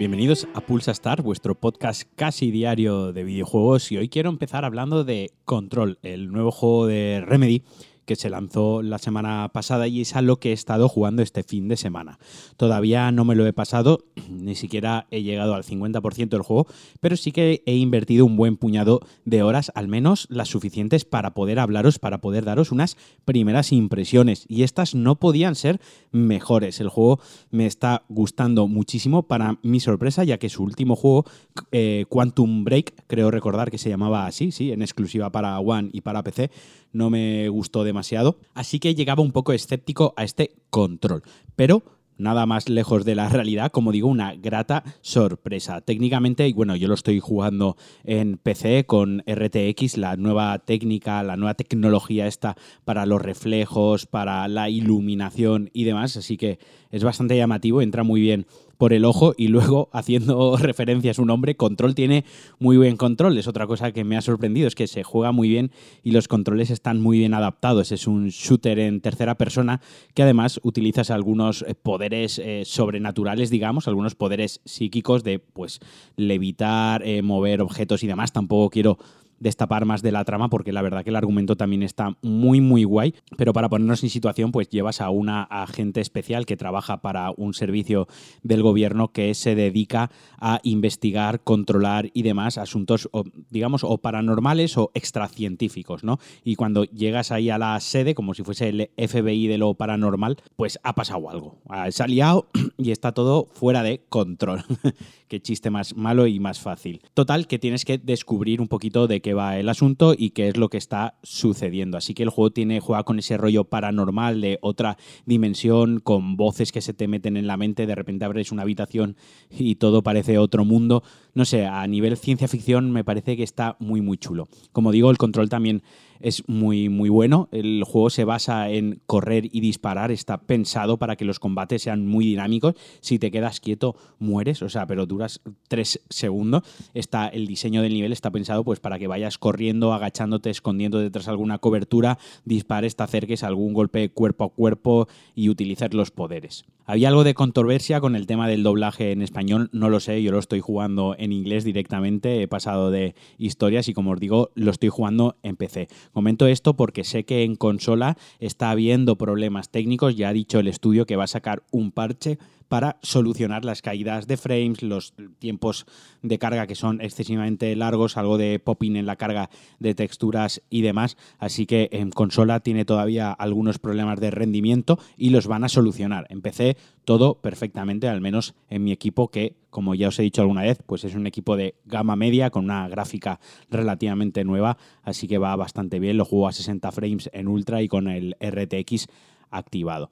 Bienvenidos a Pulsa Star, vuestro podcast casi diario de videojuegos. Y hoy quiero empezar hablando de Control, el nuevo juego de Remedy que se lanzó la semana pasada y es a lo que he estado jugando este fin de semana. Todavía no me lo he pasado, ni siquiera he llegado al 50% del juego, pero sí que he invertido un buen puñado de horas, al menos las suficientes para poder hablaros, para poder daros unas primeras impresiones. Y estas no podían ser mejores. El juego me está gustando muchísimo para mi sorpresa, ya que su último juego, eh, Quantum Break, creo recordar que se llamaba así, sí, en exclusiva para One y para PC, no me gustó demasiado. Así que llegaba un poco escéptico a este control. Pero nada más lejos de la realidad, como digo, una grata sorpresa. Técnicamente, y bueno, yo lo estoy jugando en PC con RTX, la nueva técnica, la nueva tecnología esta para los reflejos, para la iluminación y demás, así que es bastante llamativo, entra muy bien por el ojo y luego haciendo referencia a su nombre, Control tiene muy buen control. Es otra cosa que me ha sorprendido, es que se juega muy bien y los controles están muy bien adaptados. Es un shooter en tercera persona que además utilizas algunos eh, poderes eh, sobrenaturales, digamos, algunos poderes psíquicos de pues levitar, eh, mover objetos y demás. Tampoco quiero destapar más de la trama porque la verdad que el argumento también está muy muy guay, pero para ponernos en situación pues llevas a una agente especial que trabaja para un servicio del gobierno que se dedica a investigar, controlar y demás asuntos digamos o paranormales o extracientíficos, ¿no? Y cuando llegas ahí a la sede como si fuese el FBI de lo paranormal, pues ha pasado algo. Se ha liado y está todo fuera de control. Qué chiste más malo y más fácil. Total que tienes que descubrir un poquito de qué va el asunto y qué es lo que está sucediendo. Así que el juego tiene, juega con ese rollo paranormal de otra dimensión, con voces que se te meten en la mente, de repente abres una habitación y todo parece otro mundo. No sé, a nivel ciencia ficción me parece que está muy muy chulo. Como digo, el control también es muy, muy bueno. El juego se basa en correr y disparar, está pensado para que los combates sean muy dinámicos. Si te quedas quieto, mueres, o sea, pero duras tres segundos. Está, el diseño del nivel está pensado pues para que vayas corriendo, agachándote, escondiendo detrás de alguna cobertura, dispares, te acerques a algún golpe cuerpo a cuerpo y utilizar los poderes. Había algo de controversia con el tema del doblaje en español, no lo sé, yo lo estoy jugando en inglés directamente, he pasado de historias y como os digo, lo estoy jugando en PC. Comento esto porque sé que en consola está habiendo problemas técnicos, ya ha dicho el estudio que va a sacar un parche para solucionar las caídas de frames, los tiempos de carga que son excesivamente largos, algo de popping en la carga de texturas y demás. Así que en consola tiene todavía algunos problemas de rendimiento y los van a solucionar. Empecé todo perfectamente, al menos en mi equipo que, como ya os he dicho alguna vez, pues es un equipo de gama media con una gráfica relativamente nueva, así que va bastante bien. Lo juego a 60 frames en ultra y con el RTX activado.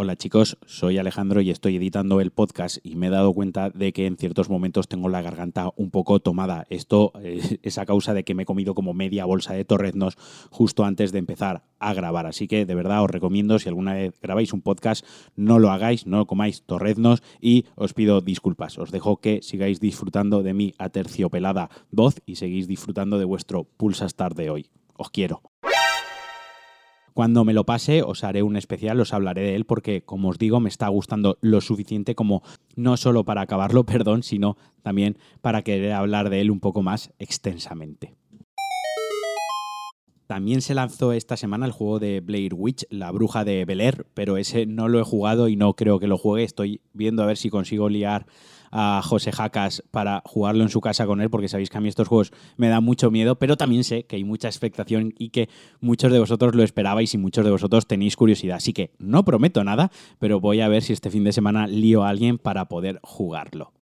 Hola chicos, soy Alejandro y estoy editando el podcast y me he dado cuenta de que en ciertos momentos tengo la garganta un poco tomada. Esto eh, es a causa de que me he comido como media bolsa de torreznos justo antes de empezar a grabar. Así que de verdad os recomiendo, si alguna vez grabáis un podcast, no lo hagáis, no comáis torreznos y os pido disculpas. Os dejo que sigáis disfrutando de mi aterciopelada voz y seguís disfrutando de vuestro Pulsa Star de hoy. Os quiero. Cuando me lo pase os haré un especial, os hablaré de él porque, como os digo, me está gustando lo suficiente como no solo para acabarlo, perdón, sino también para querer hablar de él un poco más extensamente. También se lanzó esta semana el juego de Blair Witch, La Bruja de Bel pero ese no lo he jugado y no creo que lo juegue. Estoy viendo a ver si consigo liar a José Jacas para jugarlo en su casa con él, porque sabéis que a mí estos juegos me dan mucho miedo, pero también sé que hay mucha expectación y que muchos de vosotros lo esperabais y muchos de vosotros tenéis curiosidad. Así que no prometo nada, pero voy a ver si este fin de semana lío a alguien para poder jugarlo.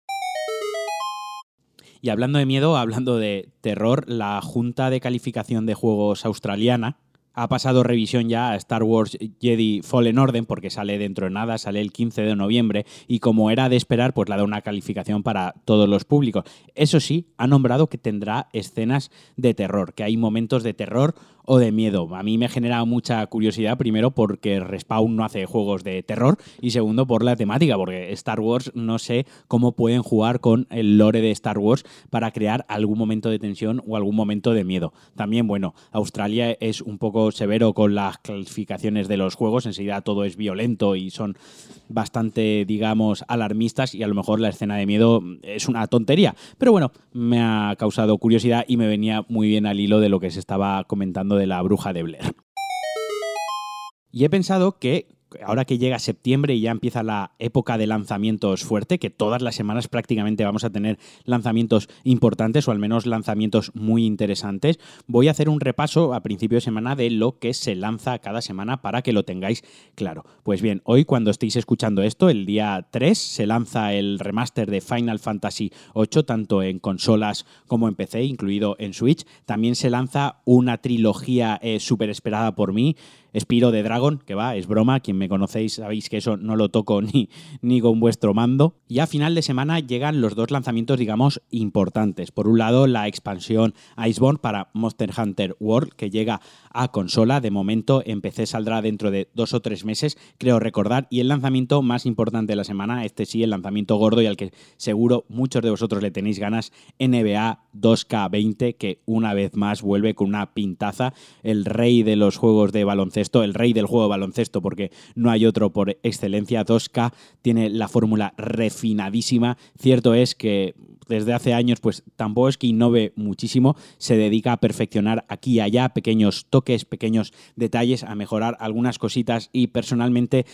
Y hablando de miedo, hablando de terror, la Junta de Calificación de Juegos Australiana ha pasado revisión ya a Star Wars Jedi Fallen Order porque sale dentro de nada, sale el 15 de noviembre y como era de esperar, pues le ha dado una calificación para todos los públicos. Eso sí, ha nombrado que tendrá escenas de terror, que hay momentos de terror o de miedo. A mí me genera mucha curiosidad, primero porque Respawn no hace juegos de terror y segundo por la temática, porque Star Wars no sé cómo pueden jugar con el lore de Star Wars para crear algún momento de tensión o algún momento de miedo. También, bueno, Australia es un poco severo con las clasificaciones de los juegos, enseguida todo es violento y son bastante, digamos, alarmistas y a lo mejor la escena de miedo es una tontería. Pero bueno, me ha causado curiosidad y me venía muy bien al hilo de lo que se estaba comentando de la bruja de Blair. Y he pensado que ahora que llega septiembre y ya empieza la época de lanzamientos fuerte, que todas las semanas prácticamente vamos a tener lanzamientos importantes o al menos lanzamientos muy interesantes, voy a hacer un repaso a principio de semana de lo que se lanza cada semana para que lo tengáis claro. Pues bien, hoy cuando estéis escuchando esto, el día 3 se lanza el remaster de Final Fantasy VIII, tanto en consolas como en PC, incluido en Switch. También se lanza una trilogía eh, súper esperada por mí, Espiro de Dragon, que va, es broma, quien me conocéis sabéis que eso no lo toco ni, ni con vuestro mando. Y a final de semana llegan los dos lanzamientos, digamos, importantes. Por un lado, la expansión Iceborne para Monster Hunter World, que llega a consola. De momento, en PC saldrá dentro de dos o tres meses, creo recordar. Y el lanzamiento más importante de la semana, este sí, el lanzamiento gordo y al que seguro muchos de vosotros le tenéis ganas, NBA 2K20, que una vez más vuelve con una pintaza, el rey de los juegos de baloncesto el rey del juego de baloncesto, porque no hay otro por excelencia. 2K tiene la fórmula refinadísima. Cierto es que desde hace años, pues tampoco es que innove muchísimo, se dedica a perfeccionar aquí y allá pequeños toques, pequeños detalles, a mejorar algunas cositas. Y personalmente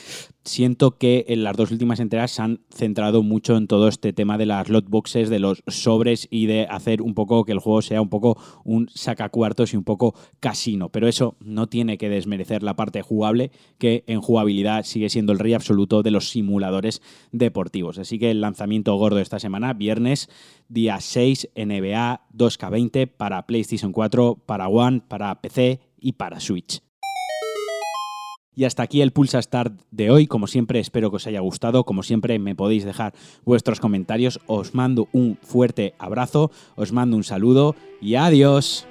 siento que en las dos últimas entregas se han centrado mucho en todo este tema de las lotboxes, de los sobres y de hacer un poco que el juego sea un poco un sacacuartos y un poco casino, pero eso no tiene que desmerecer la parte jugable que en jugabilidad sigue siendo el rey absoluto de los simuladores deportivos. Así que el lanzamiento gordo esta semana, viernes día 6 NBA 2K20 para PlayStation 4, para One, para PC y para Switch. Y hasta aquí el Pulsa Start de hoy. Como siempre, espero que os haya gustado. Como siempre, me podéis dejar vuestros comentarios. Os mando un fuerte abrazo, os mando un saludo y adiós.